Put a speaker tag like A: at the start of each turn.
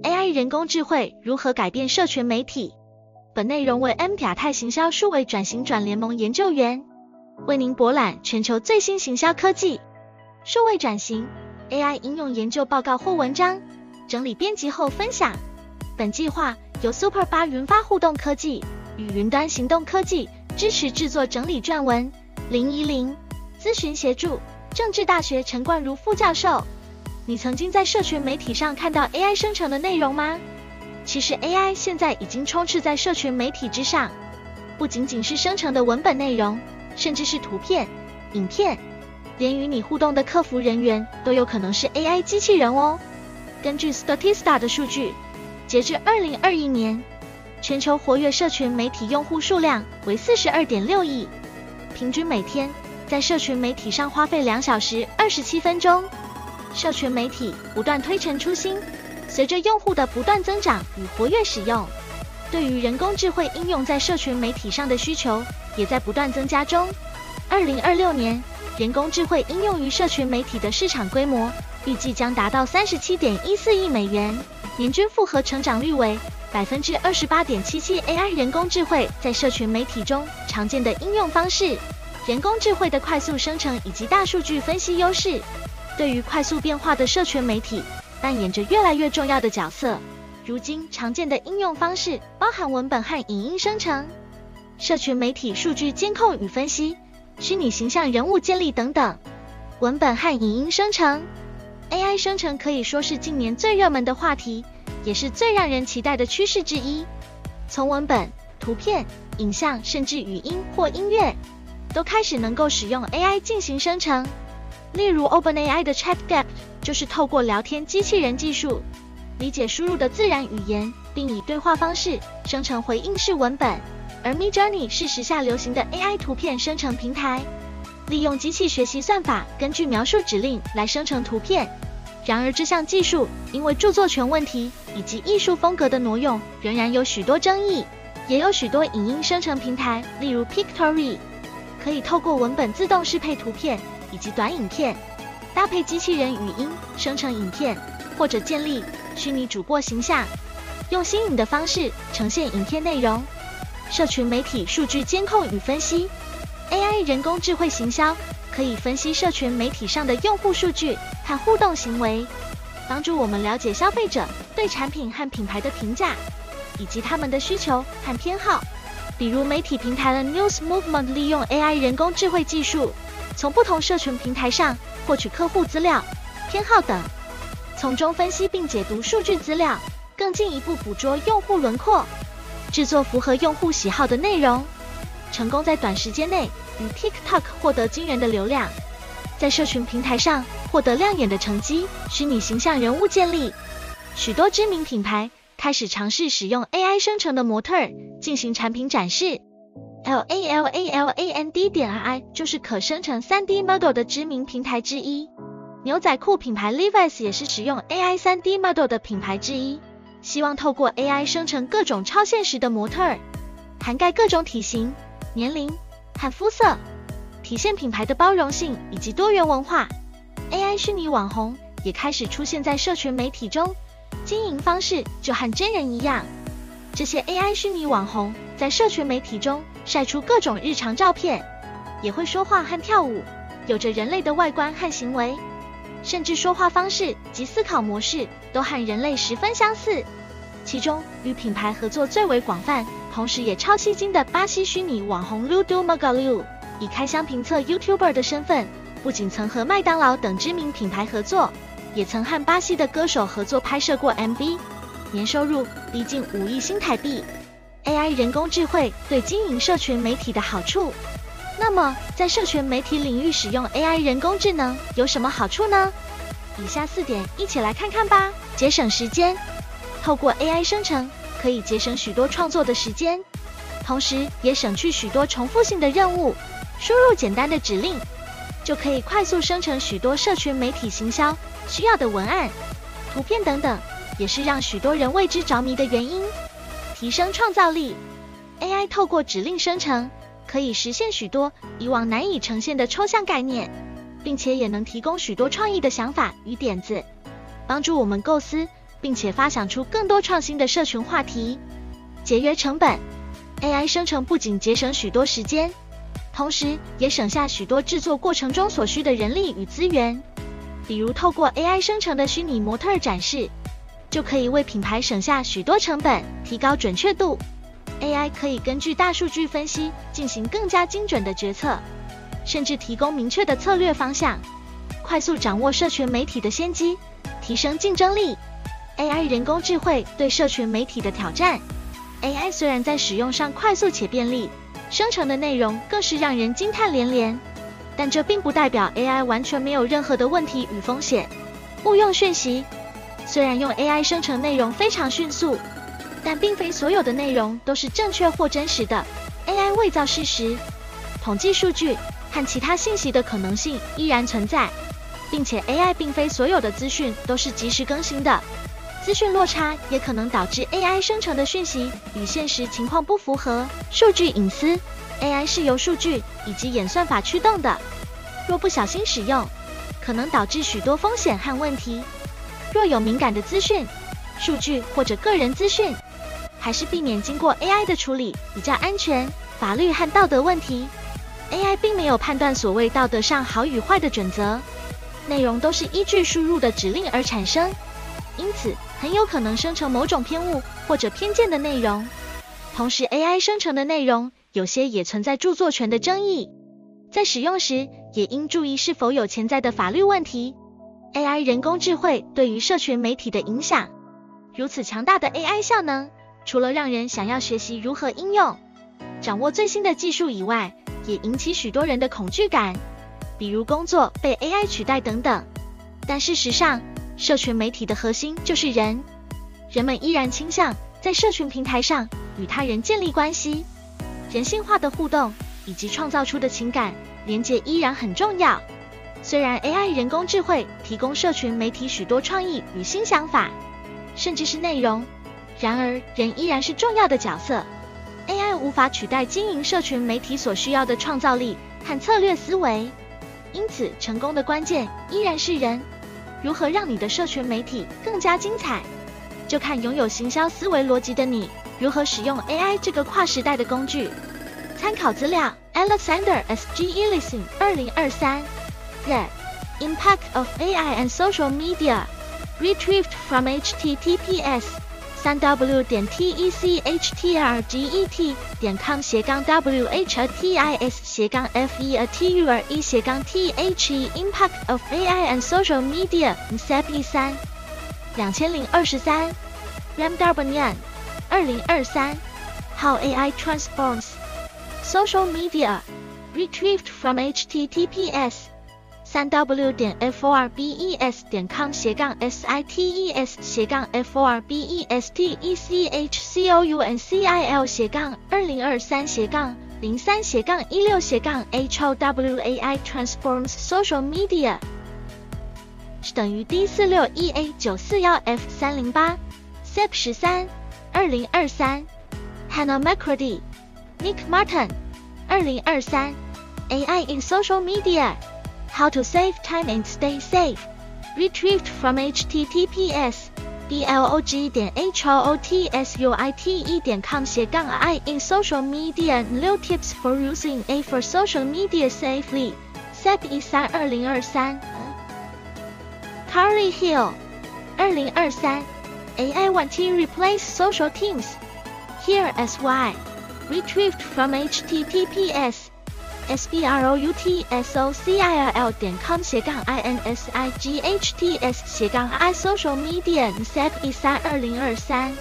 A: AI 人工智慧如何改变社群媒体？本内容为 M 亚太行销数位转型转联盟研究员为您博览全球最新行销科技、数位转型、AI 应用研究报告或文章，整理编辑后分享。本计划由 Super 八云发互动科技与云端行动科技支持制作整理撰文。零一零咨询协助，政治大学陈冠如副教授。你曾经在社群媒体上看到 AI 生成的内容吗？其实 AI 现在已经充斥在社群媒体之上，不仅仅是生成的文本内容，甚至是图片、影片，连与你互动的客服人员都有可能是 AI 机器人哦。根据 Statista 的数据，截至2021年，全球活跃社群媒体用户数量为42.6亿，平均每天在社群媒体上花费两小时二十七分钟。社群媒体不断推陈出新。随着用户的不断增长与活跃使用，对于人工智慧应用在社群媒体上的需求也在不断增加中。二零二六年，人工智慧应用于社群媒体的市场规模预计将达到三十七点一四亿美元，年均复合成长率为百分之二十八点七七。AI 人工智慧在社群媒体中常见的应用方式，人工智慧的快速生成以及大数据分析优势，对于快速变化的社群媒体。扮演着越来越重要的角色。如今常见的应用方式包含文本和影音生成、社群媒体数据监控与分析、虚拟形象人物建立等等。文本和影音生成，AI 生成可以说是近年最热门的话题，也是最让人期待的趋势之一。从文本、图片、影像，甚至语音或音乐，都开始能够使用 AI 进行生成。例如，OpenAI 的 ChatGPT 就是透过聊天机器人技术，理解输入的自然语言，并以对话方式生成回应式文本。而 Midjourney 是时下流行的 AI 图片生成平台，利用机器学习算法，根据描述指令来生成图片。然而，这项技术因为著作权问题以及艺术风格的挪用，仍然有许多争议。也有许多影音生成平台，例如 Pictory，可以透过文本自动适配图片。以及短影片，搭配机器人语音生成影片，或者建立虚拟主播形象，用新颖的方式呈现影片内容。社群媒体数据监控与分析，AI 人工智慧行销可以分析社群媒体上的用户数据和互动行为，帮助我们了解消费者对产品和品牌的评价，以及他们的需求和偏好。比如媒体平台的 News Movement 利用 AI 人工智慧技术。从不同社群平台上获取客户资料、偏好等，从中分析并解读数据资料，更进一步捕捉用户轮廓，制作符合用户喜好的内容，成功在短时间内与 TikTok 获得惊人的流量，在社群平台上获得亮眼的成绩。虚拟形象人物建立，许多知名品牌开始尝试使用 AI 生成的模特儿进行产品展示。L A L A L A N D 点 I 就是可生成 3D model 的知名平台之一。牛仔裤品牌 Levi's 也是使用 AI 3D model 的品牌之一，希望透过 AI 生成各种超现实的模特儿，涵盖各种体型、年龄和肤色，体现品牌的包容性以及多元文化。AI 虚拟网红也开始出现在社群媒体中，经营方式就和真人一样。这些 AI 虚拟网红在社群媒体中。晒出各种日常照片，也会说话和跳舞，有着人类的外观和行为，甚至说话方式及思考模式都和人类十分相似。其中与品牌合作最为广泛，同时也超吸睛的巴西虚拟网红 Ludo Magalu，以开箱评测 YouTuber 的身份，不仅曾和麦当劳等知名品牌合作，也曾和巴西的歌手合作拍摄过 MV，年收入逼近五亿新台币。AI 人工智慧对经营社群媒体的好处。那么，在社群媒体领域使用 AI 人工智能有什么好处呢？以下四点一起来看看吧。节省时间，透过 AI 生成可以节省许多创作的时间，同时也省去许多重复性的任务。输入简单的指令，就可以快速生成许多社群媒体行销需要的文案、图片等等，也是让许多人为之着迷的原因。提升创造力，AI 透过指令生成，可以实现许多以往难以呈现的抽象概念，并且也能提供许多创意的想法与点子，帮助我们构思并且发想出更多创新的社群话题。节约成本，AI 生成不仅节省许多时间，同时也省下许多制作过程中所需的人力与资源。比如透过 AI 生成的虚拟模特展示，就可以为品牌省下许多成本，提高准确度。AI 可以根据大数据分析进行更加精准的决策，甚至提供明确的策略方向，快速掌握社群媒体的先机，提升竞争力。AI 人工智慧对社群媒体的挑战。AI 虽然在使用上快速且便利，生成的内容更是让人惊叹连连，但这并不代表 AI 完全没有任何的问题与风险。误用讯息，虽然用 AI 生成内容非常迅速，但并非所有的内容都是正确或真实的。AI 伪造事实、统计数据和其他信息的可能性依然存在，并且 AI 并非所有的资讯都是及时更新的。资讯落差也可能导致 AI 生成的讯息与现实情况不符合。数据隐私，AI 是由数据以及演算法驱动的，若不小心使用，可能导致许多风险和问题。若有敏感的资讯、数据或者个人资讯，还是避免经过 AI 的处理比较安全。法律和道德问题，AI 并没有判断所谓道德上好与坏的准则，内容都是依据输入的指令而产生。因此，很有可能生成某种偏误或者偏见的内容。同时，AI 生成的内容有些也存在著作权的争议，在使用时也应注意是否有潜在的法律问题。AI 人工智慧对于社群媒体的影响，如此强大的 AI 效能，除了让人想要学习如何应用、掌握最新的技术以外，也引起许多人的恐惧感，比如工作被 AI 取代等等。但事实上，社群媒体的核心就是人，人们依然倾向在社群平台上与他人建立关系，人性化的互动以及创造出的情感连接依然很重要。虽然 AI 人工智慧提供社群媒体许多创意与新想法，甚至是内容，然而人依然是重要的角色。AI 无法取代经营社群媒体所需要的创造力和策略思维，因此成功的关键依然是人。如何让你的社群媒体更加精彩，就看拥有行销思维逻辑的你如何使用 AI 这个跨时代的工具。参考资料：Alexander S. G. Ellison，二零二三。The Impact of AI and Social Media. Retrieved from https. 三 w 点 t e c h t r g e t 点 com 斜杠 w h a t i s 斜杠 f e a t u r e 斜杠 t h e Impact of AI and Social Media SEP 三两千零二十三 Ram Darbanyan 二零二三 How AI Transforms Social Media Retrieved from https 三 w 点 f o r b e s 点 com 斜杠 s i t e s 斜杠 f o r b e s t e c h c o u n c i l 斜杠二零二三斜杠零三斜杠一六斜杠 h o w a i transforms social media 是等于 d 四六 e a 九四幺 f 三零八 sep 十三二零二三 Hannah McCready Nick Martin 二零二三 AI in social media How to save time and stay safe. Retrieved from https blog 点 hotsuite 点 com 斜杠 AI in social media. New tips for using AI for social media safely. SEP 一三二零二三。Carly Hill 二零二三。AI want to replace social teams. Here as why. Retrieved from https sbroutsoCIL 点 com 斜杠 insights 斜杠 i social media SEP 一三二零二三。